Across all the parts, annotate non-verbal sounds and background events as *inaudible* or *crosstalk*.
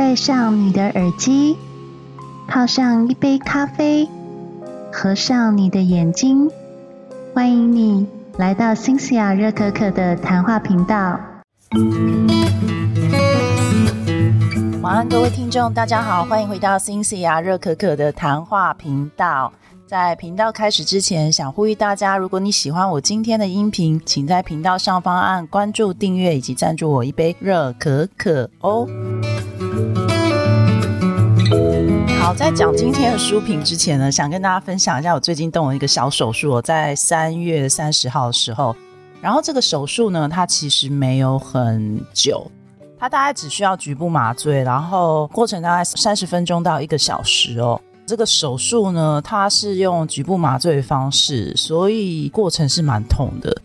戴上你的耳机，泡上一杯咖啡，合上你的眼睛，欢迎你来到新西亚热可可的谈话频道。晚安，各位听众，大家好，欢迎回到新西亚热可可的谈话频道。在频道开始之前，想呼吁大家，如果你喜欢我今天的音频，请在频道上方按关注、订阅以及赞助我一杯热可可哦。好，在讲今天的书评之前呢，想跟大家分享一下我最近动了一个小手术，我在三月三十号的时候，然后这个手术呢，它其实没有很久，它大概只需要局部麻醉，然后过程大概三十分钟到一个小时哦。这个手术呢，它是用局部麻醉方式，所以过程是蛮痛的。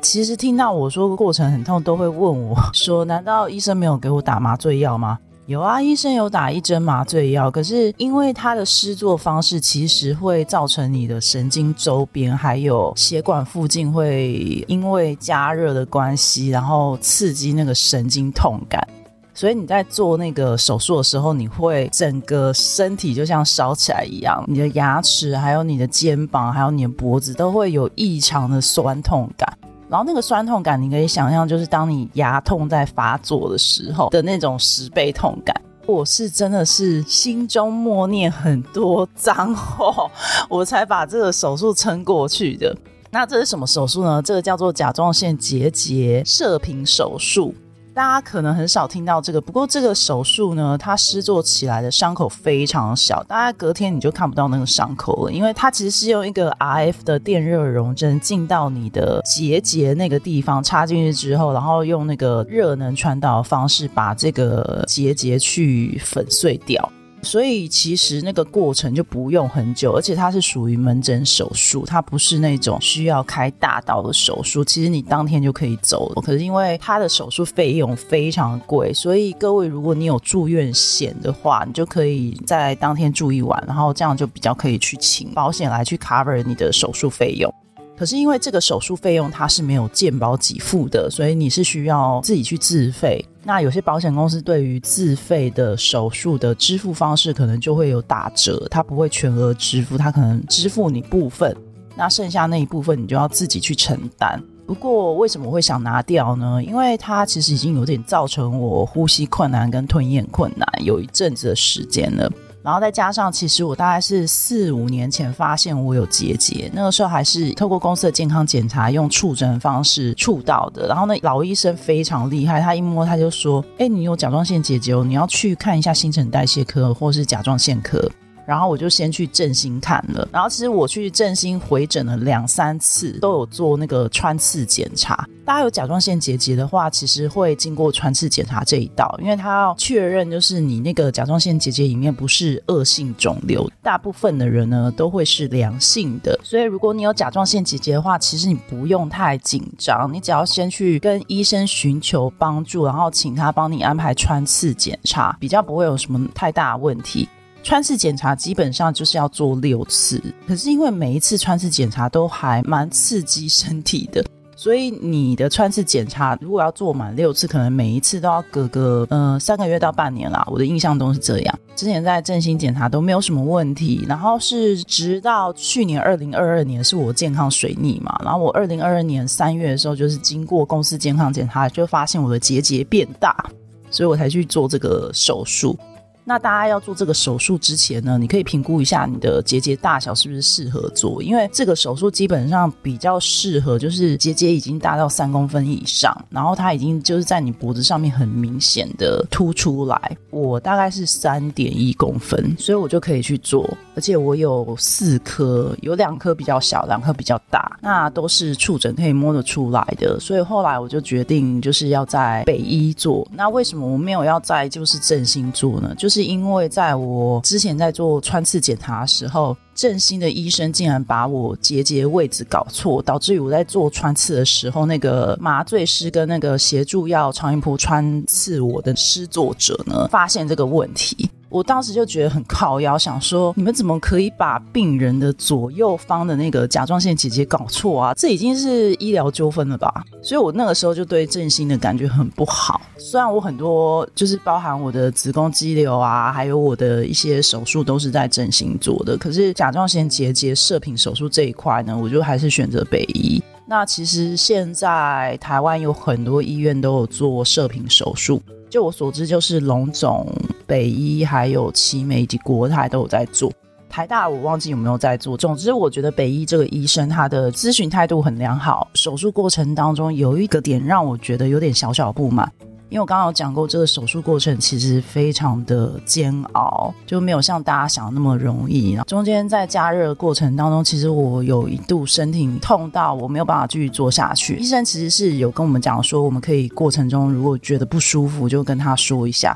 其实听到我说过程很痛，都会问我说：“难道医生没有给我打麻醉药吗？”有啊，医生有打一针麻醉药，可是因为它的施作方式，其实会造成你的神经周边还有血管附近会因为加热的关系，然后刺激那个神经痛感。所以你在做那个手术的时候，你会整个身体就像烧起来一样，你的牙齿、还有你的肩膀、还有你的脖子都会有异常的酸痛感。然后那个酸痛感，你可以想象，就是当你牙痛在发作的时候的那种十倍痛感。我是真的是心中默念很多脏话，我才把这个手术撑过去的。那这是什么手术呢？这个叫做甲状腺结节射频手术。大家可能很少听到这个，不过这个手术呢，它施做起来的伤口非常小，大概隔天你就看不到那个伤口了，因为它其实是用一个 RF 的电热熔针进到你的结节那个地方插进去之后，然后用那个热能传导的方式把这个结节去粉碎掉。所以其实那个过程就不用很久，而且它是属于门诊手术，它不是那种需要开大刀的手术。其实你当天就可以走了。可是因为它的手术费用非常贵，所以各位如果你有住院险的话，你就可以在当天住一晚，然后这样就比较可以去请保险来去 cover 你的手术费用。可是因为这个手术费用它是没有健保给付的，所以你是需要自己去自费。那有些保险公司对于自费的手术的支付方式可能就会有打折，它不会全额支付，它可能支付你部分，那剩下那一部分你就要自己去承担。不过为什么会想拿掉呢？因为它其实已经有点造成我呼吸困难跟吞咽困难有一阵子的时间了。然后再加上，其实我大概是四五年前发现我有结节，那个时候还是透过公司的健康检查，用触诊方式触到的。然后呢，老医生非常厉害，他一摸他就说：“哎，你有甲状腺结节哦，你要去看一下新陈代谢科或是甲状腺科。”然后我就先去振兴看了，然后其实我去振兴回诊了两三次，都有做那个穿刺检查。大家有甲状腺结节的话，其实会经过穿刺检查这一道，因为他要确认就是你那个甲状腺结节里面不是恶性肿瘤。大部分的人呢都会是良性的，所以如果你有甲状腺结节的话，其实你不用太紧张，你只要先去跟医生寻求帮助，然后请他帮你安排穿刺检查，比较不会有什么太大问题。穿刺检查基本上就是要做六次，可是因为每一次穿刺检查都还蛮刺激身体的，*laughs* 所以你的穿刺检查如果要做满六次，可能每一次都要隔个呃三个月到半年啦。我的印象中是这样。之前在振兴检查都没有什么问题，然后是直到去年二零二二年是我健康水逆嘛，然后我二零二二年三月的时候就是经过公司健康检查，就发现我的结节变大，所以我才去做这个手术。那大家要做这个手术之前呢，你可以评估一下你的结节大小是不是适合做，因为这个手术基本上比较适合，就是结节已经大到三公分以上，然后它已经就是在你脖子上面很明显的凸出来。我大概是三点一公分，所以我就可以去做，而且我有四颗，有两颗比较小，两颗比较大，那都是触诊可以摸得出来的。所以后来我就决定就是要在北医做。那为什么我没有要在就是振兴做呢？就是。是因为在我之前在做穿刺检查的时候，正兴的医生竟然把我结节位置搞错，导致于我在做穿刺的时候，那个麻醉师跟那个协助要超音波穿刺我的施作者呢，发现这个问题。我当时就觉得很靠腰，想说你们怎么可以把病人的左右方的那个甲状腺结节搞错啊？这已经是医疗纠纷了吧？所以我那个时候就对振兴的感觉很不好。虽然我很多就是包含我的子宫肌瘤啊，还有我的一些手术都是在振兴做的，可是甲状腺结节射频手术这一块呢，我就还是选择北医。那其实现在台湾有很多医院都有做射频手术。就我所知，就是龙总、北医还有奇美以及国泰都有在做。台大我忘记有没有在做。总之，我觉得北医这个医生他的咨询态度很良好。手术过程当中有一个点让我觉得有点小小不满。因为我刚刚有讲过，这个手术过程其实非常的煎熬，就没有像大家想的那么容易。然后中间在加热的过程当中，其实我有一度身体痛到我没有办法继续做下去。医生其实是有跟我们讲说，我们可以过程中如果觉得不舒服，就跟他说一下。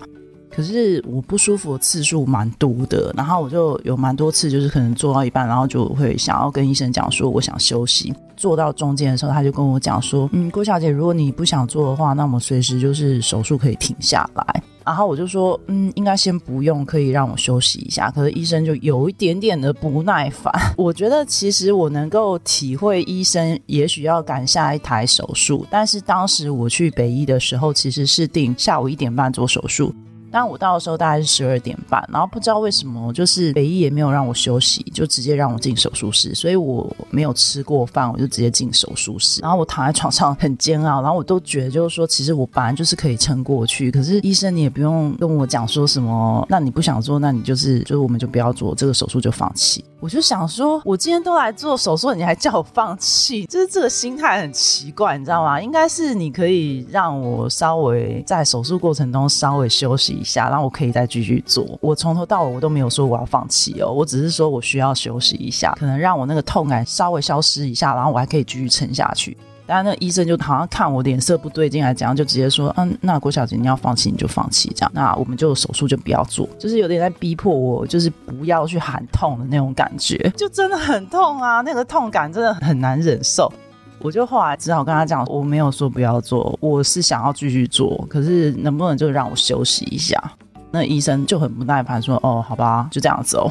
可是我不舒服的次数蛮多的，然后我就有蛮多次，就是可能做到一半，然后就会想要跟医生讲说我想休息。坐到中间的时候，他就跟我讲说：“嗯，郭小姐，如果你不想做的话，那我们随时就是手术可以停下来。”然后我就说：“嗯，应该先不用，可以让我休息一下。”可是医生就有一点点的不耐烦。*laughs* 我觉得其实我能够体会医生也许要赶下一台手术，但是当时我去北医的时候，其实是定下午一点半做手术。但我到的时候大概是十二点半，然后不知道为什么，就是北医也没有让我休息，就直接让我进手术室，所以我没有吃过饭，我就直接进手术室。然后我躺在床上很煎熬，然后我都觉得就是说，其实我本来就是可以撑过去，可是医生你也不用跟我讲说什么，那你不想做，那你就是就是我们就不要做这个手术就放弃。我就想说，我今天都来做手术，你还叫我放弃，就是这个心态很奇怪，你知道吗？应该是你可以让我稍微在手术过程中稍微休息。一下，然后我可以再继续做。我从头到尾我都没有说我要放弃哦，我只是说我需要休息一下，可能让我那个痛感稍微消失一下，然后我还可以继续撑下去。当然，那医生就好像看我脸色不对劲，来讲就直接说：“嗯，那郭小姐你要放弃你就放弃，这样，那我们就手术就不要做。”就是有点在逼迫我，就是不要去喊痛的那种感觉，就真的很痛啊，那个痛感真的很难忍受。我就后来只好跟他讲，我没有说不要做，我是想要继续做，可是能不能就让我休息一下？那医生就很不耐烦说：“哦，好吧，就这样子哦。”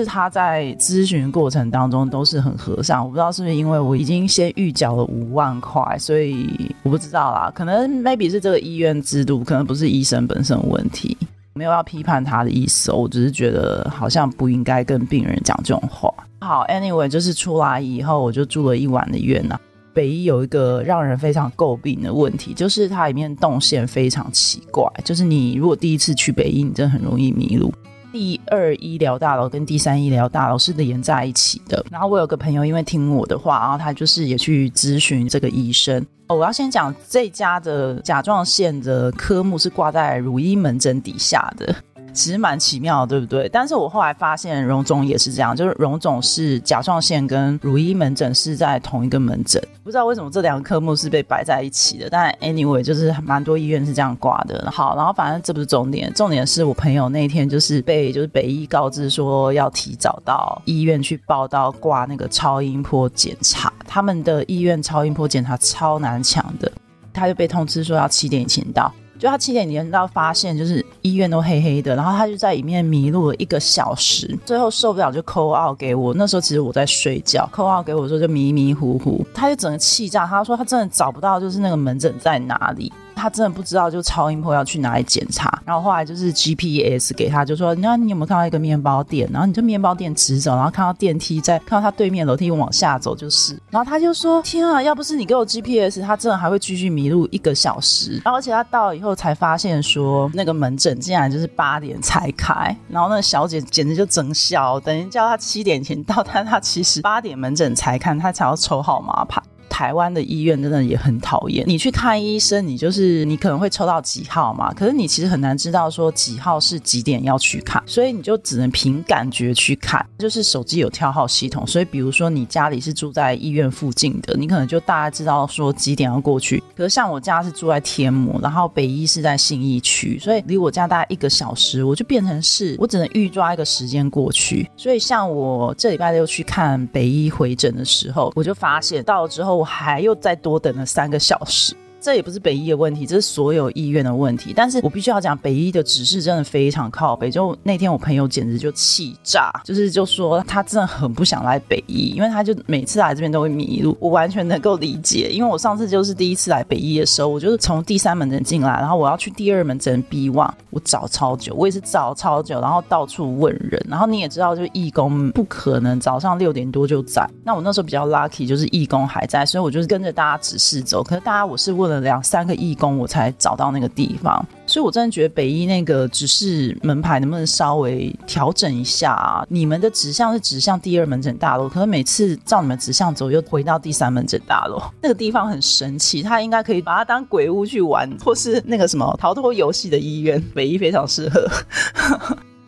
是他在咨询过程当中都是很和善，我不知道是不是因为我已经先预缴了五万块，所以我不知道啦，可能 maybe 是这个医院制度，可能不是医生本身问题，没有要批判他的意思，我只是觉得好像不应该跟病人讲这种话。好，anyway，就是出来以后我就住了一晚的院呐。北医有一个让人非常诟病的问题，就是它里面动线非常奇怪。就是你如果第一次去北医，你真的很容易迷路。第二医疗大楼跟第三医疗大楼是连在一起的。然后我有个朋友，因为听我的话，然后他就是也去咨询这个医生。哦我要先讲这家的甲状腺的科目是挂在乳医门诊底下的。其实蛮奇妙，对不对？但是我后来发现荣总也是这样，就是荣总是甲状腺跟乳医门诊是在同一个门诊，不知道为什么这两个科目是被摆在一起的。但 anyway，就是蛮多医院是这样挂的。好，然后反正这不是重点，重点是我朋友那天就是被就是北医告知说要提早到医院去报到挂那个超音波检查，他们的医院超音波检查超难抢的，他就被通知说要七点以前到。就他七点连到，发现就是医院都黑黑的，然后他就在里面迷路了一个小时，最后受不了就扣号给我。那时候其实我在睡觉，扣号给我的时候就迷迷糊糊，他就整个气炸，他说他真的找不到就是那个门诊在哪里。他真的不知道，就超音波要去哪里检查。然后后来就是 GPS 给他，就说：“你看，你有没有看到一个面包店？然后你就面包店直走，然后看到电梯在，看到他对面楼梯往下走就是。”然后他就说：“天啊，要不是你给我 GPS，他真的还会继续迷路一个小时。”然后而且他到了以后才发现说，那个门诊竟然就是八点才开。然后那个小姐简直就整笑，等于叫他七点前到，但他其实八点门诊才看，他才要抽号码牌。台湾的医院真的也很讨厌。你去看医生，你就是你可能会抽到几号嘛，可是你其实很难知道说几号是几点要去看，所以你就只能凭感觉去看。就是手机有跳号系统，所以比如说你家里是住在医院附近的，你可能就大概知道说几点要过去。可是像我家是住在天母，然后北医是在信义区，所以离我家大概一个小时，我就变成是我只能预抓一个时间过去。所以像我这礼拜六去看北医回诊的时候，我就发现到了之后。我还又再多等了三个小时，这也不是北医的问题，这是所有医院的问题。但是我必须要讲，北医的指示真的非常靠北。就那天我朋友简直就气炸，就是就说他真的很不想来北医，因为他就每次来这边都会迷路。我完全能够理解，因为我上次就是第一次来北医的时候，我就是从第三门诊进来，然后我要去第二门诊 B 望我找超久，我也是找超久，然后到处问人。然后你也知道，就义工不可能早上六点多就在。那我那时候比较 lucky，就是义工还在，所以我就是跟着大家指示走。可是大家我是问。了两三个义工，我才找到那个地方，所以我真的觉得北医那个指示门牌能不能稍微调整一下啊？你们的指向是指向第二门诊大楼，可是每次照你们指向走，又回到第三门诊大楼，那个地方很神奇，它应该可以把它当鬼屋去玩，或是那个什么逃脱游戏的医院，北医非常适合。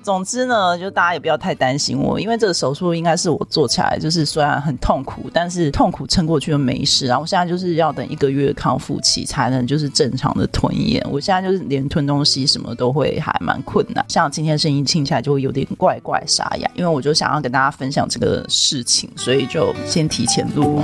总之呢，就大家也不要太担心我，因为这个手术应该是我做起来，就是虽然很痛苦，但是痛苦撑过去就没事。然后我现在就是要等一个月康复期才能就是正常的吞咽。我现在就是连吞东西什么都会还蛮困难，像今天声音听起来就会有点怪怪沙哑，因为我就想要跟大家分享这个事情，所以就先提前录。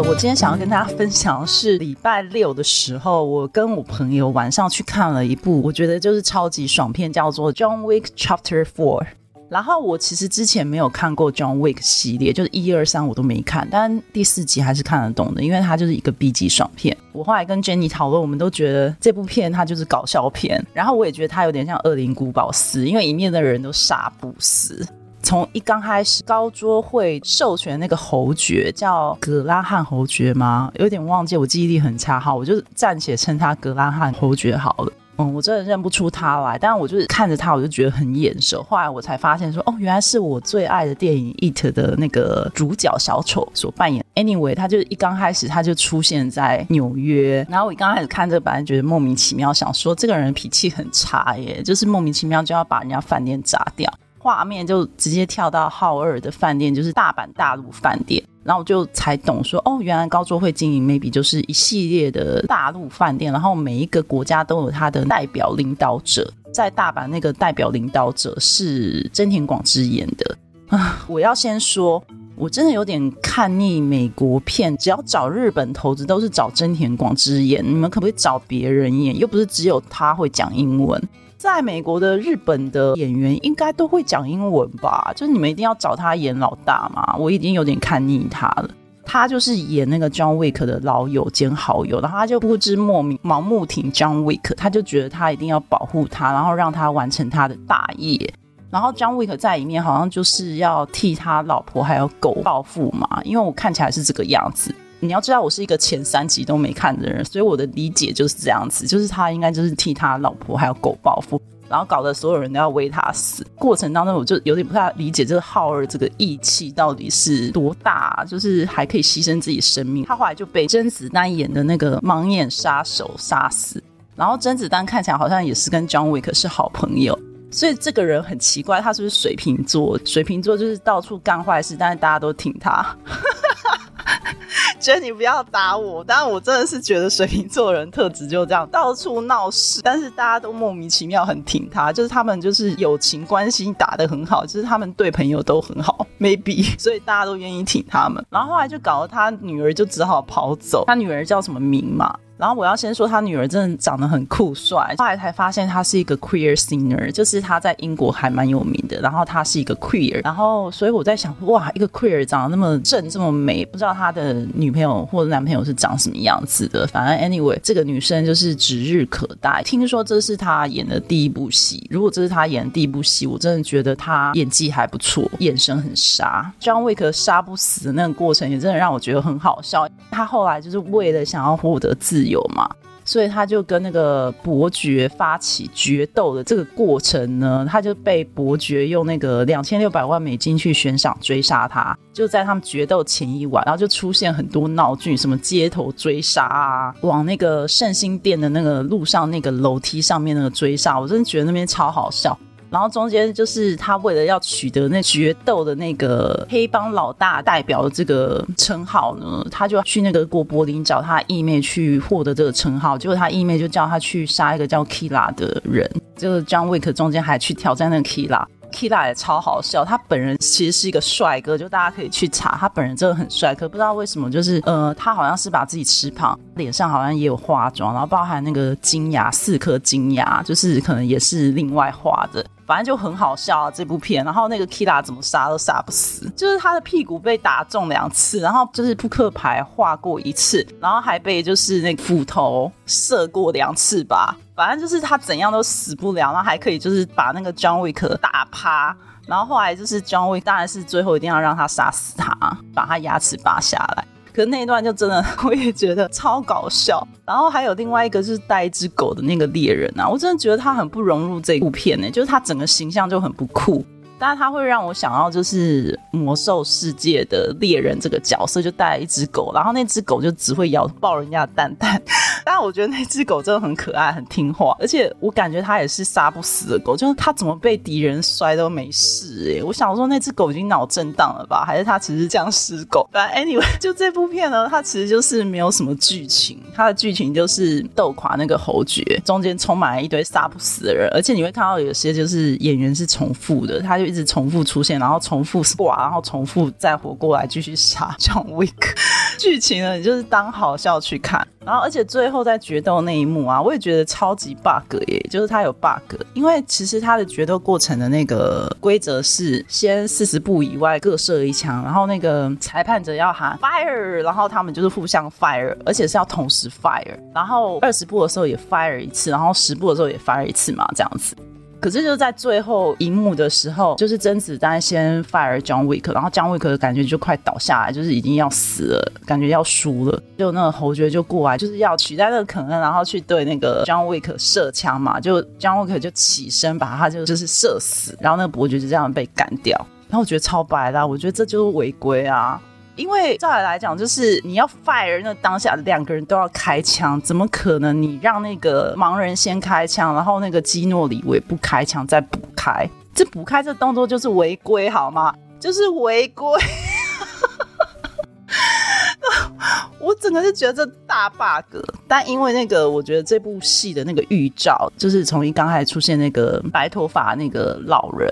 我今天想要跟大家分享的是礼拜六的时候，我跟我朋友晚上去看了一部，我觉得就是超级爽片，叫做《John Wick Chapter Four》。然后我其实之前没有看过 John Wick 系列，就是一二三我都没看，但第四集还是看得懂的，因为它就是一个 B 级爽片。我后来跟 Jenny 讨论，我们都觉得这部片它就是搞笑片，然后我也觉得它有点像《恶灵古堡四》，因为里面的人都杀不死。从一刚开始，高桌会授权那个侯爵叫格拉汉侯爵吗？有点忘记，我记忆力很差。好，我就暂且称他格拉汉侯爵好了。嗯，我真的认不出他来，但我就是看着他，我就觉得很眼熟。后来我才发现说，哦，原来是我最爱的电影《It》的那个主角小丑所扮演。Anyway，他就一刚开始他就出现在纽约，然后我一刚开始看这个，本来觉得莫名其妙，想说这个人脾气很差耶，就是莫名其妙就要把人家饭店砸掉。画面就直接跳到浩二的饭店，就是大阪大陆饭店，然后我就才懂说，哦，原来高桌会经营 maybe 就是一系列的大陆饭店，然后每一个国家都有他的代表领导者，在大阪那个代表领导者是真田广之演的啊。*laughs* 我要先说，我真的有点看腻美国片，只要找日本投资都是找真田广之演，你们可不可以找别人演？又不是只有他会讲英文。在美国的日本的演员应该都会讲英文吧？就是你们一定要找他演老大嘛？我已经有点看腻他了。他就是演那个 John Wick 的老友兼好友，然后他就不知莫名盲目挺 John Wick，他就觉得他一定要保护他，然后让他完成他的大业。然后 John Wick 在里面好像就是要替他老婆还有狗报复嘛？因为我看起来是这个样子。你要知道，我是一个前三集都没看的人，所以我的理解就是这样子，就是他应该就是替他老婆还有狗报复，然后搞得所有人都要为他死。过程当中，我就有点不太理解这个浩儿这个义气到底是多大，就是还可以牺牲自己生命。他后来就被甄子丹演的那个盲眼杀手杀死，然后甄子丹看起来好像也是跟 John Wick 是好朋友，所以这个人很奇怪，他是不是水瓶座？水瓶座就是到处干坏事，但是大家都挺他。觉得你不要打我，但我真的是觉得水瓶座人特质就这样，到处闹事，但是大家都莫名其妙很挺他，就是他们就是友情关系打得很好，就是他们对朋友都很好，maybe，*laughs* 所以大家都愿意挺他们。然后后来就搞得他女儿就只好跑走，他女儿叫什么名嘛？然后我要先说，他女儿真的长得很酷帅。后来才发现他是一个 queer singer，就是他在英国还蛮有名的。然后他是一个 queer，然后所以我在想，哇，一个 queer 长得那么正这么美，不知道他的女朋友或者男朋友是长什么样子的。反正 anyway，这个女生就是指日可待。听说这是他演的第一部戏，如果这是他演的第一部戏，我真的觉得他演技还不错，眼神很杀。John Wick 杀不死的那个过程也真的让我觉得很好笑。他后来就是为了想要获得自有嘛，所以他就跟那个伯爵发起决斗的这个过程呢，他就被伯爵用那个两千六百万美金去悬赏追杀他。就在他们决斗前一晚，然后就出现很多闹剧，什么街头追杀啊，往那个圣心殿的那个路上那个楼梯上面那个追杀，我真的觉得那边超好笑。然后中间就是他为了要取得那决斗的那个黑帮老大代表的这个称号呢，他就去那个过柏林找他义妹去获得这个称号。结果他义妹就叫他去杀一个叫 Kila 的人。这个 John Wick 中间还去挑战那个 Kila。Kira 也超好笑，他本人其实是一个帅哥，就大家可以去查，他本人真的很帅。可不知道为什么，就是呃，他好像是把自己吃胖，脸上好像也有化妆，然后包含那个金牙四颗金牙，就是可能也是另外画的。反正就很好笑啊，这部片。然后那个 Kira 怎么杀都杀不死，就是他的屁股被打中两次，然后就是扑克牌画过一次，然后还被就是那个斧头射过两次吧。反正就是他怎样都死不了，然后还可以就是把那个 John Wick 打趴。然后后来就是 John Wick 当然是最后一定要让他杀死他，把他牙齿拔下来。可是那一段就真的，*laughs* 我也觉得超搞笑。然后还有另外一个是带一只狗的那个猎人啊，我真的觉得他很不融入这部片呢，就是他整个形象就很不酷。但是他会让我想到就是魔兽世界的猎人这个角色，就带一只狗，然后那只狗就只会咬爆人家的蛋蛋。但我觉得那只狗真的很可爱，很听话，而且我感觉它也是杀不死的狗，就是它怎么被敌人摔都没事哎。我想说那只狗已经脑震荡了吧，还是它其实僵尸狗？反正 anyway，*laughs* 就这部片呢，它其实就是没有什么剧情，它的剧情就是斗垮那个侯爵，中间充满了一堆杀不死的人，而且你会看到有些就是演员是重复的，他就一直重复出现，然后重复挂，然后重复再活过来继续杀 *laughs* John Wick。剧情呢，你就是当好笑去看。然后，而且最后在决斗那一幕啊，我也觉得超级 bug 耶，就是它有 bug，因为其实它的决斗过程的那个规则是先四十步以外各射一枪，然后那个裁判者要喊 fire，然后他们就是互相 fire，而且是要同时 fire，然后二十步的时候也 fire 一次，然后十步的时候也 fire 一次嘛，这样子。可是就在最后一幕的时候，就是甄子丹先 fire John Wick，然后 John Wick 的感觉就快倒下来，就是已经要死了，感觉要输了。就那个侯爵就过来，就是要取代那个肯恩，然后去对那个 John Wick 射枪嘛。就 John Wick 就起身把他就就是射死，然后那个伯爵就这样被干掉。然后我觉得超白的，我觉得这就是违规啊。因为照理来讲，就是你要 fire 那当下两个人都要开枪，怎么可能你让那个盲人先开枪，然后那个基诺里维不开枪再补开？这补开这动作就是违规好吗？*laughs* 就是违规。*laughs* 我整个是觉得这大 bug，但因为那个，我觉得这部戏的那个预兆，就是从一刚开始出现那个白头发那个老人。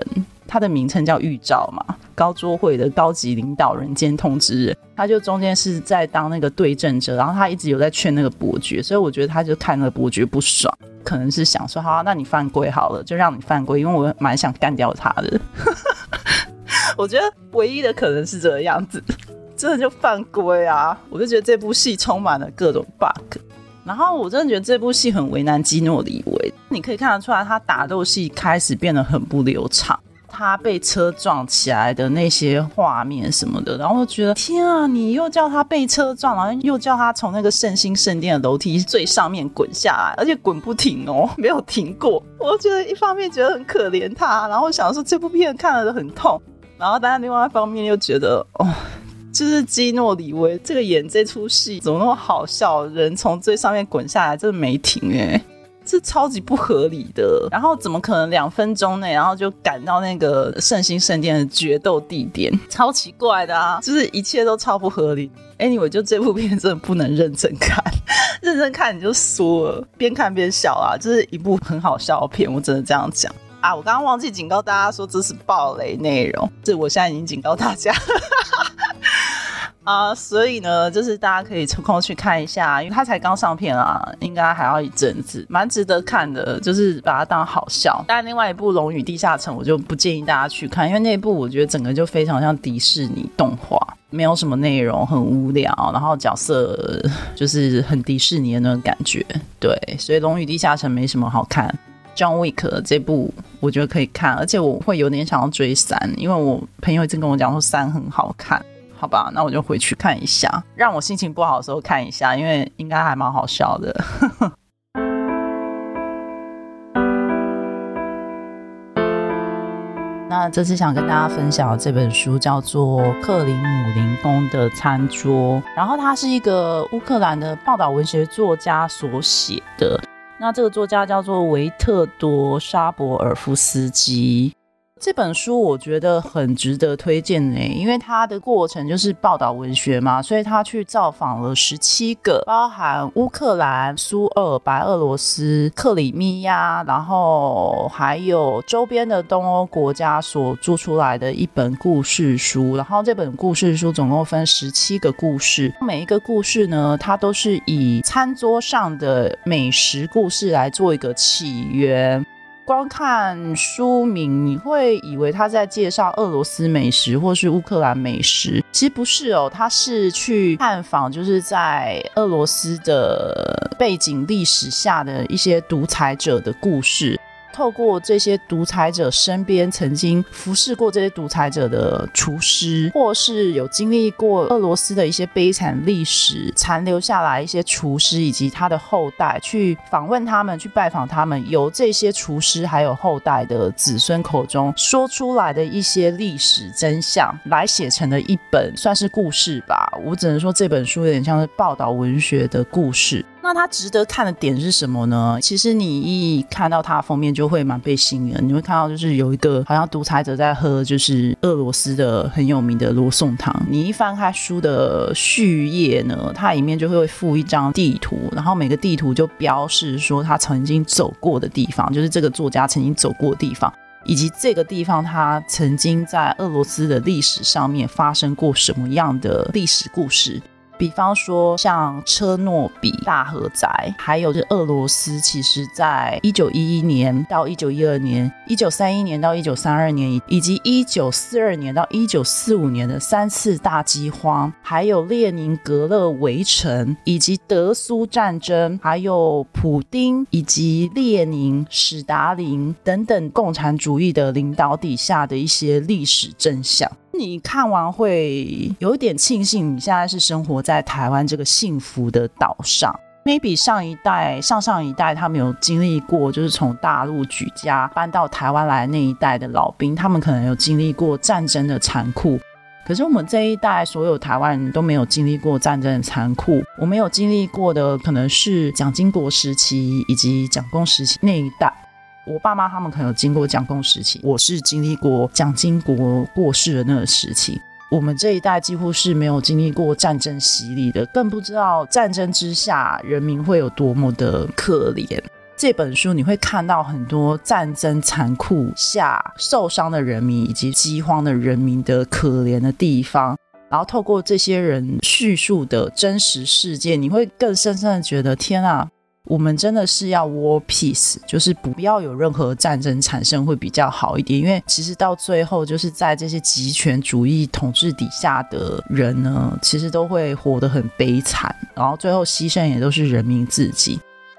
他的名称叫预兆嘛，高桌会的高级领导人兼通知人，他就中间是在当那个对阵者，然后他一直有在劝那个伯爵，所以我觉得他就看那个伯爵不爽，可能是想说，好，那你犯规好了，就让你犯规，因为我蛮想干掉他的。*laughs* 我觉得唯一的可能是这个样子，真的就犯规啊！我就觉得这部戏充满了各种 bug，然后我真的觉得这部戏很为难基诺里维，你可以看得出来，他打斗戏开始变得很不流畅。他被车撞起来的那些画面什么的，然后我觉得天啊，你又叫他被车撞，然后又叫他从那个圣心圣殿的楼梯最上面滚下来，而且滚不停哦，*laughs* 没有停过。我觉得一方面觉得很可怜他，然后想说这部片看了都很痛，然后但是另外一方面又觉得哦，就是基诺里维这个演这出戏怎么那么好笑，人从最上面滚下来，真的没停哎。这超级不合理的，然后怎么可能两分钟内，然后就赶到那个圣心圣殿的决斗地点？超奇怪的啊！就是一切都超不合理。Anyway，就这部片真的不能认真看，认真看你就输了，边看边笑啊！这是一部很好笑的片，我真的这样讲啊！我刚刚忘记警告大家说这是暴雷内容，这我现在已经警告大家。啊，所以呢，就是大家可以抽空去看一下，因为它才刚上片啊，应该还要一阵子，蛮值得看的，就是把它当好笑。但另外一部《龙与地下城》，我就不建议大家去看，因为那部我觉得整个就非常像迪士尼动画，没有什么内容，很无聊，然后角色就是很迪士尼的那种感觉。对，所以《龙与地下城》没什么好看。John Wick 这部我觉得可以看，而且我会有点想要追三，因为我朋友一直跟我讲说三很好看。好吧，那我就回去看一下，让我心情不好的时候看一下，因为应该还蛮好笑的。*laughs* 那这次想跟大家分享的这本书叫做《克林姆林宫的餐桌》，然后它是一个乌克兰的报道文学作家所写的。那这个作家叫做维特多·沙博尔夫斯基。这本书我觉得很值得推荐呢，因为它的过程就是报道文学嘛，所以他去造访了十七个，包含乌克兰、苏俄、白俄罗斯、克里米亚，然后还有周边的东欧国家所做出来的一本故事书。然后这本故事书总共分十七个故事，每一个故事呢，它都是以餐桌上的美食故事来做一个起源。光看书名，你会以为他在介绍俄罗斯美食或是乌克兰美食，其实不是哦，他是去探访，就是在俄罗斯的背景历史下的一些独裁者的故事。透过这些独裁者身边曾经服侍过这些独裁者的厨师，或是有经历过俄罗斯的一些悲惨历史残留下来一些厨师以及他的后代，去访问他们，去拜访他们，由这些厨师还有后代的子孙口中说出来的一些历史真相，来写成的一本算是故事吧。我只能说这本书有点像是报道文学的故事。那它值得看的点是什么呢？其实你一看到它封面就会蛮被吸引，你会看到就是有一个好像独裁者在喝，就是俄罗斯的很有名的罗宋汤。你一翻开书的序页呢，它里面就会附一张地图，然后每个地图就标示说他曾经走过的地方，就是这个作家曾经走过的地方，以及这个地方他曾经在俄罗斯的历史上面发生过什么样的历史故事。比方说，像车诺比大核灾，还有是俄罗斯，其实在一九一一年到一九一二年、一九三一年到一九三二年，以及一九四二年到一九四五年的三次大饥荒，还有列宁格勒围城，以及德苏战争，还有普丁以及列宁、史达林等等共产主义的领导底下的一些历史真相。你看完会有一点庆幸，你现在是生活在台湾这个幸福的岛上。maybe 上一代、上上一代他们有经历过，就是从大陆举家搬到台湾来那一代的老兵，他们可能有经历过战争的残酷。可是我们这一代所有台湾人都没有经历过战争的残酷，我们有经历过的可能是蒋经国时期以及蒋公时期那一代。我爸妈他们可能有经过蒋公时期，我是经历过蒋经国过世的那个时期。我们这一代几乎是没有经历过战争洗礼的，更不知道战争之下人民会有多么的可怜。这本书你会看到很多战争残酷下受伤的人民以及饥荒的人民的可怜的地方，然后透过这些人叙述的真实事件，你会更深深的觉得天啊！我们真的是要 war peace，就是不要有任何战争产生会比较好一点。因为其实到最后，就是在这些极权主义统治底下的人呢，其实都会活得很悲惨，然后最后牺牲也都是人民自己。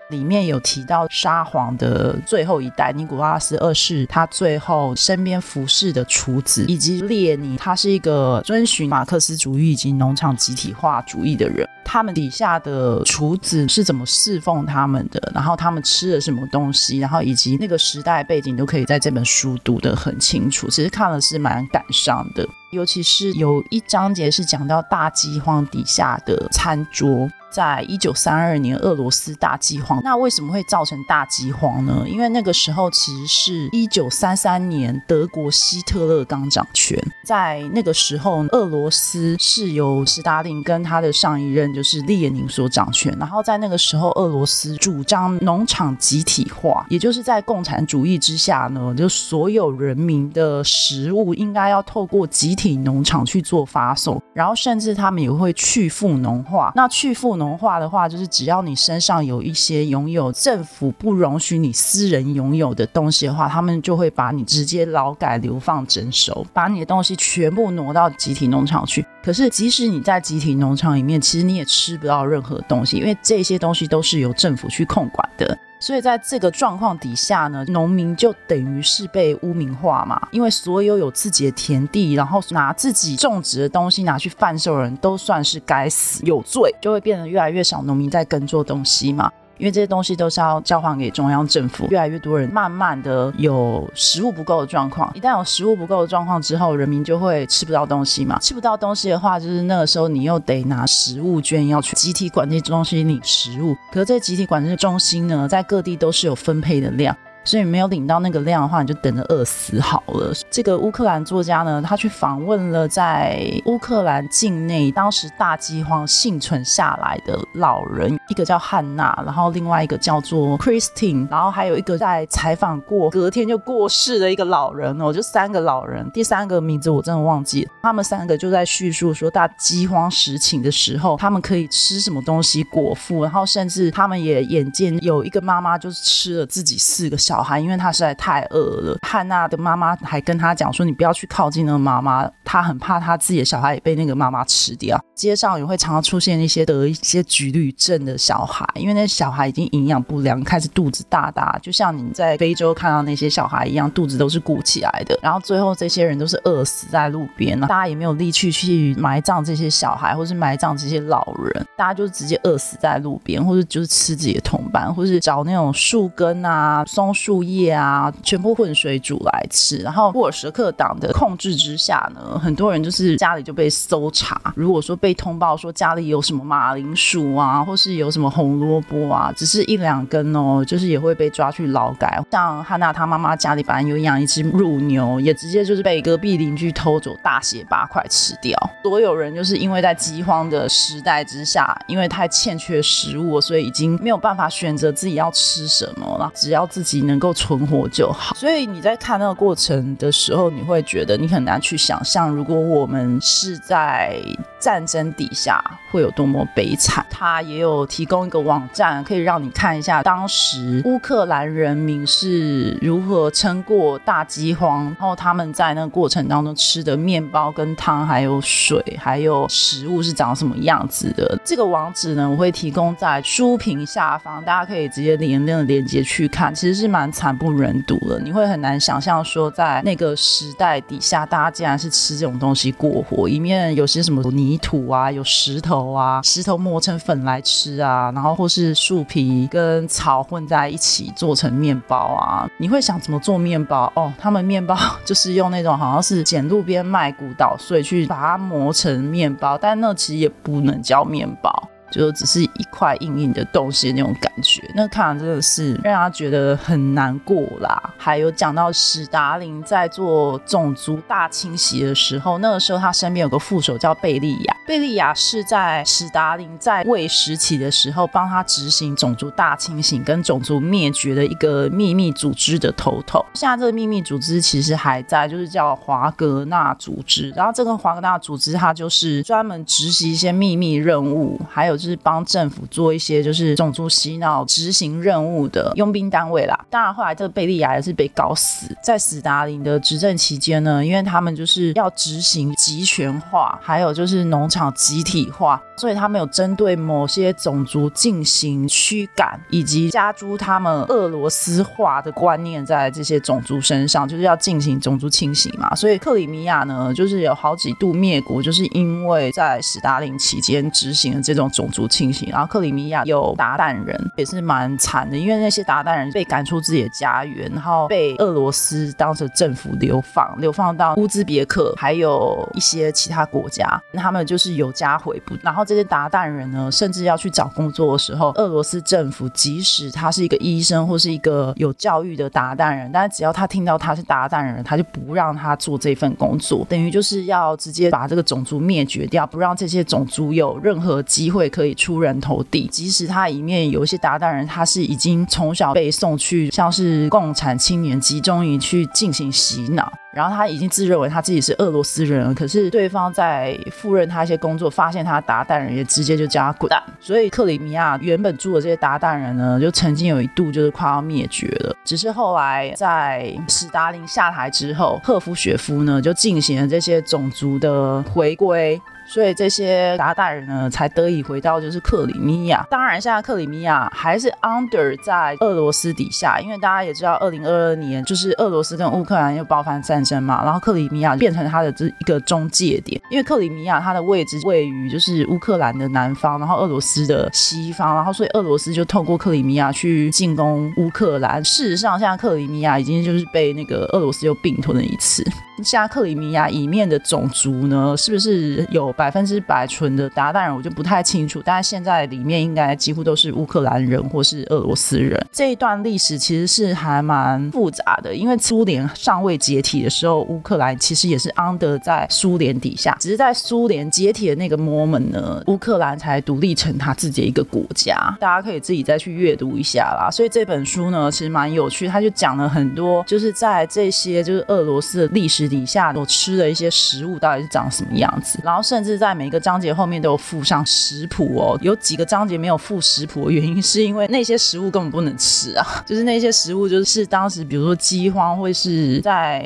里面有提到沙皇的最后一代尼古拉斯二世，他最后身边服侍的厨子，以及列宁，他是一个遵循马克思主义以及农场集体化主义的人。他们底下的厨子是怎么侍奉他们的？然后他们吃了什么东西？然后以及那个时代背景都可以在这本书读得很清楚。其实看了是蛮感伤的，尤其是有一章节是讲到大饥荒底下的餐桌。在一九三二年，俄罗斯大饥荒。那为什么会造成大饥荒呢？因为那个时候其实是一九三三年，德国希特勒刚掌权。在那个时候，俄罗斯是由斯大林跟他的上一任就是列宁所掌权。然后在那个时候，俄罗斯主张农场集体化，也就是在共产主义之下呢，就所有人民的食物应该要透过集体农场去做发送。然后甚至他们也会去富农化。那去富农。文化的话，就是只要你身上有一些拥有政府不容许你私人拥有的东西的话，他们就会把你直接劳改、流放、征收，把你的东西全部挪到集体农场去。可是，即使你在集体农场里面，其实你也吃不到任何东西，因为这些东西都是由政府去控管的。所以在这个状况底下呢，农民就等于是被污名化嘛。因为所有有自己的田地，然后拿自己种植的东西拿去贩售的人都算是该死有罪，就会变得越来越少农民在耕作东西嘛。因为这些东西都是要交还给中央政府，越来越多人慢慢的有食物不够的状况。一旦有食物不够的状况之后，人民就会吃不到东西嘛。吃不到东西的话，就是那个时候你又得拿食物券要去集体管制中心领食物。可是这集体管制中心呢，在各地都是有分配的量。所以没有领到那个量的话，你就等着饿死好了。这个乌克兰作家呢，他去访问了在乌克兰境内当时大饥荒幸存下来的老人，一个叫汉娜，然后另外一个叫做 Christine，然后还有一个在采访过隔天就过世的一个老人哦，就三个老人，第三个名字我真的忘记了。他们三个就在叙述说大饥荒时情的时候，他们可以吃什么东西果腹，然后甚至他们也眼见有一个妈妈就是吃了自己四个小小孩，因为他实在太饿了。汉娜的妈妈还跟他讲说：“你不要去靠近那个妈妈，他很怕他自己的小孩也被那个妈妈吃掉。”街上也会常常出现一些得一些橘绿症的小孩，因为那小孩已经营养不良，开始肚子大大，就像你在非洲看到那些小孩一样，肚子都是鼓起来的。然后最后这些人都是饿死在路边了。大家也没有力气去埋葬这些小孩，或是埋葬这些老人，大家就直接饿死在路边，或者就是吃自己的同伴，或是找那种树根啊、松树叶啊，全部混水煮来吃。然后布尔什克党的控制之下呢，很多人就是家里就被搜查。如果说被通报说家里有什么马铃薯啊，或是有什么红萝卜啊，只是一两根哦，就是也会被抓去劳改。像汉娜她妈妈家里本来有养一只乳牛，也直接就是被隔壁邻居偷走大卸。八块吃掉，所有人就是因为在饥荒的时代之下，因为太欠缺食物，所以已经没有办法选择自己要吃什么了，只要自己能够存活就好。所以你在看那个过程的时候，你会觉得你很难去想象，如果我们是在战争底下会有多么悲惨。他也有提供一个网站，可以让你看一下当时乌克兰人民是如何撑过大饥荒，然后他们在那个过程当中吃的面包。跟汤还有水还有食物是长什么样子的？这个网址呢，我会提供在书评下方，大家可以直接连那个链接去看。其实是蛮惨不忍睹的，你会很难想象说，在那个时代底下，大家竟然是吃这种东西过活。里面有些什么泥土啊，有石头啊，石头磨成粉来吃啊，然后或是树皮跟草混在一起做成面包啊。你会想怎么做面包？哦，他们面包 *laughs* 就是用那种好像是捡路边卖谷稻。捣碎去把它磨成面包，但那其实也不能叫面包。就只是一块硬硬的东西那种感觉，那看完真的是让他觉得很难过啦。还有讲到史达林在做种族大清洗的时候，那个时候他身边有个副手叫贝利亚，贝利亚是在史达林在位时期的时候帮他执行种族大清洗跟种族灭绝的一个秘密组织的头头。现在这个秘密组织其实还在，就是叫华格纳组织。然后这个华格纳组织它就是专门执行一些秘密任务，还有。是帮政府做一些就是种族洗脑执行任务的佣兵单位啦。当然后来这个贝利亚也是被搞死在斯大林的执政期间呢，因为他们就是要执行集权化，还有就是农场集体化，所以他们有针对某些种族进行驱赶，以及加诸他们俄罗斯化的观念在这些种族身上，就是要进行种族清洗嘛。所以克里米亚呢，就是有好几度灭国，就是因为在斯大林期间执行了这种种。族清醒，然后克里米亚有鞑靼人也是蛮惨的，因为那些鞑靼人被赶出自己的家园，然后被俄罗斯当成政府流放，流放到乌兹别克，还有一些其他国家，他们就是有家回不。然后这些鞑靼人呢，甚至要去找工作的时候，俄罗斯政府即使他是一个医生或是一个有教育的鞑靼人，但是只要他听到他是鞑靼人，他就不让他做这份工作，等于就是要直接把这个种族灭绝掉，不让这些种族有任何机会可以。出人头地，即使他里面有一些鞑靼人，他是已经从小被送去像是共产青年集中营去进行洗脑，然后他已经自认为他自己是俄罗斯人了，可是对方在赴任他一些工作，发现他鞑靼人，也直接就叫他滚蛋。所以克里米亚原本住的这些鞑靼人呢，就曾经有一度就是快要灭绝了，只是后来在史达林下台之后，赫夫雪夫呢就进行了这些种族的回归。所以这些鞑靼人呢，才得以回到就是克里米亚。当然，现在克里米亚还是 under 在俄罗斯底下，因为大家也知道，二零二二年就是俄罗斯跟乌克兰又爆发战争嘛，然后克里米亚变成它的这一个中介点。因为克里米亚它的位置位于就是乌克兰的南方，然后俄罗斯的西方，然后所以俄罗斯就透过克里米亚去进攻乌克兰。事实上，现在克里米亚已经就是被那个俄罗斯又并吞了一次。现在克里米亚里面的种族呢，是不是有？百百分之百纯的鞑靼人，我就不太清楚。但是现在里面应该几乎都是乌克兰人或是俄罗斯人。这一段历史其实是还蛮复杂的，因为苏联尚未解体的时候，乌克兰其实也是 under 在苏联底下，只是在苏联解体的那个 moment 呢，乌克兰才独立成他自己的一个国家。大家可以自己再去阅读一下啦。所以这本书呢，其实蛮有趣，他就讲了很多，就是在这些就是俄罗斯的历史底下所吃的一些食物到底是长什么样子，然后甚至在每个章节后面都有附上食谱哦。有几个章节没有附食谱的原因，是因为那些食物根本不能吃啊，*laughs* 就是那些食物就是当时比如说饥荒或是在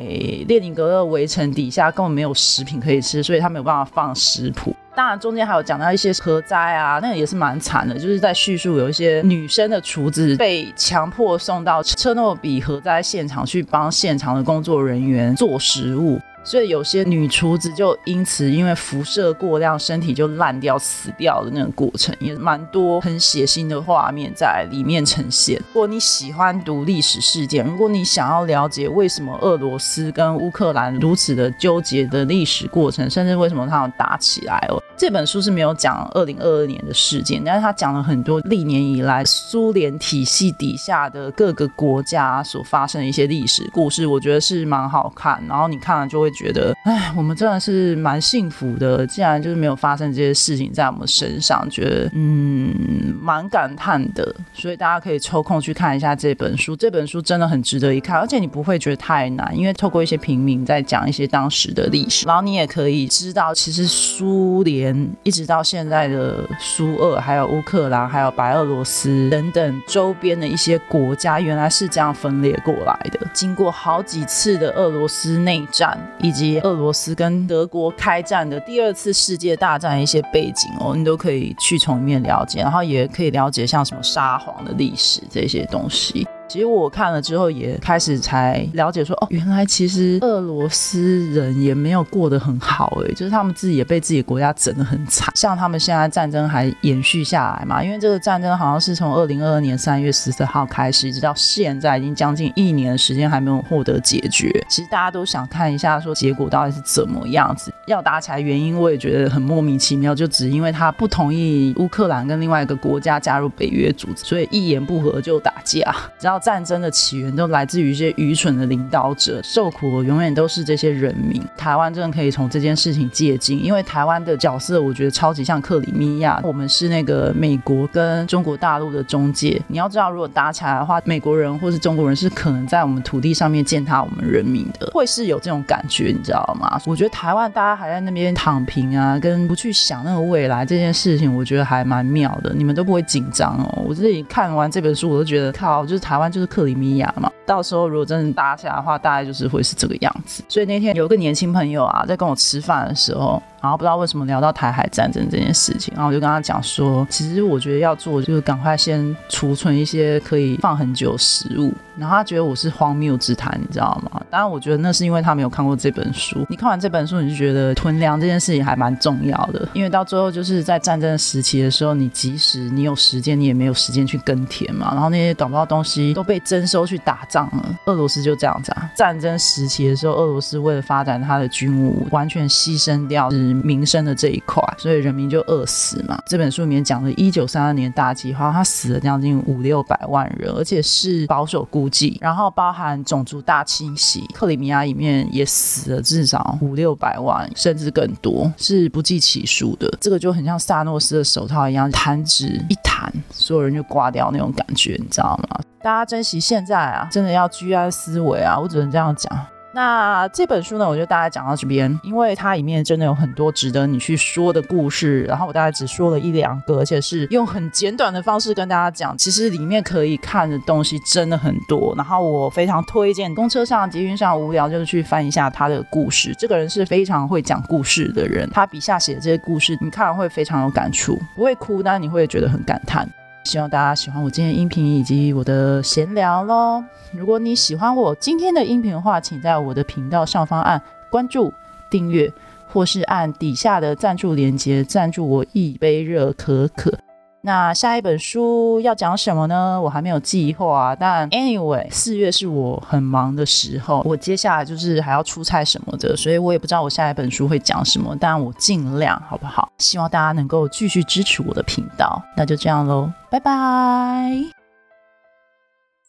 列宁格勒围城底下根本没有食品可以吃，所以他没有办法放食谱。当然，中间还有讲到一些核灾啊，那个也是蛮惨的，就是在叙述有一些女生的厨子被强迫送到车诺比核灾现场去帮现场的工作人员做食物。所以有些女厨子就因此因为辐射过量，身体就烂掉、死掉的那个过程，也蛮多很血腥的画面在里面呈现。如果你喜欢读历史事件，如果你想要了解为什么俄罗斯跟乌克兰如此的纠结的历史过程，甚至为什么他们打起来哦，这本书是没有讲二零二二年的事件，但是他讲了很多历年以来苏联体系底下的各个国家所发生的一些历史故事，我觉得是蛮好看。然后你看了就会。觉得，哎，我们真的是蛮幸福的，竟然就是没有发生这些事情在我们身上，觉得嗯，蛮感叹的。所以大家可以抽空去看一下这本书，这本书真的很值得一看，而且你不会觉得太难，因为透过一些平民在讲一些当时的历史，然后你也可以知道，其实苏联一直到现在的苏俄，还有乌克兰，还有白俄罗斯等等周边的一些国家，原来是这样分裂过来的。经过好几次的俄罗斯内战。以及俄罗斯跟德国开战的第二次世界大战一些背景哦，你都可以去从里面了解，然后也可以了解像什么沙皇的历史这些东西。其实我看了之后，也开始才了解说，哦，原来其实俄罗斯人也没有过得很好，哎，就是他们自己也被自己国家整得很惨。像他们现在战争还延续下来嘛？因为这个战争好像是从二零二二年三月十四号开始，一直到现在已经将近一年的时间还没有获得解决。其实大家都想看一下，说结果到底是怎么样子。要打起来原因，我也觉得很莫名其妙，就只因为他不同意乌克兰跟另外一个国家加入北约组织，所以一言不合就打架。然后战争的起源都来自于一些愚蠢的领导者，受苦的永远都是这些人民。台湾真的可以从这件事情借鉴，因为台湾的角色我觉得超级像克里米亚，我们是那个美国跟中国大陆的中介。你要知道，如果打起来的话，美国人或是中国人是可能在我们土地上面践踏我们人民的，会是有这种感觉，你知道吗？我觉得台湾大家还在那边躺平啊，跟不去想那个未来这件事情，我觉得还蛮妙的。你们都不会紧张哦。我自己看完这本书，我都觉得靠，就是台湾就是克。里米亚嘛，到时候如果真的搭起来的话，大概就是会是这个样子。所以那天有个年轻朋友啊，在跟我吃饭的时候。然后不知道为什么聊到台海战争这件事情，然后我就跟他讲说，其实我觉得要做就是赶快先储存一些可以放很久食物。然后他觉得我是荒谬之谈，你知道吗？当然，我觉得那是因为他没有看过这本书。你看完这本书，你就觉得囤粮这件事情还蛮重要的，因为到最后就是在战争时期的时候，你即使你有时间，你也没有时间去耕田嘛。然后那些找不到东西都被征收去打仗了。俄罗斯就这样子啊，战争时期的时候，俄罗斯为了发展他的军务，完全牺牲掉是。民生的这一块，所以人民就饿死嘛。这本书里面讲的，一九三二年大饥荒，他死了将近五六百万人，而且是保守估计，然后包含种族大清洗，克里米亚里面也死了至少五六百万，甚至更多，是不计其数的。这个就很像萨诺斯的手套一样，弹指一弹，所有人就挂掉那种感觉，你知道吗？大家珍惜现在啊，真的要居安思危啊，我只能这样讲。那这本书呢，我就大概讲到这边，因为它里面真的有很多值得你去说的故事，然后我大概只说了一两个，而且是用很简短的方式跟大家讲。其实里面可以看的东西真的很多，然后我非常推荐公车上、捷运上无聊就是去翻一下他的故事。这个人是非常会讲故事的人，他笔下写的这些故事，你看完会非常有感触，不会哭，但你会觉得很感叹。希望大家喜欢我今天音频以及我的闲聊喽。如果你喜欢我今天的音频的话，请在我的频道上方按关注、订阅，或是按底下的赞助链接赞助我一杯热可可。那下一本书要讲什么呢？我还没有计划。但 anyway，四月是我很忙的时候，我接下来就是还要出差什么的，所以我也不知道我下一本书会讲什么。但我尽量，好不好？希望大家能够继续支持我的频道。那就这样喽，拜拜。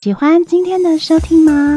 喜欢今天的收听吗？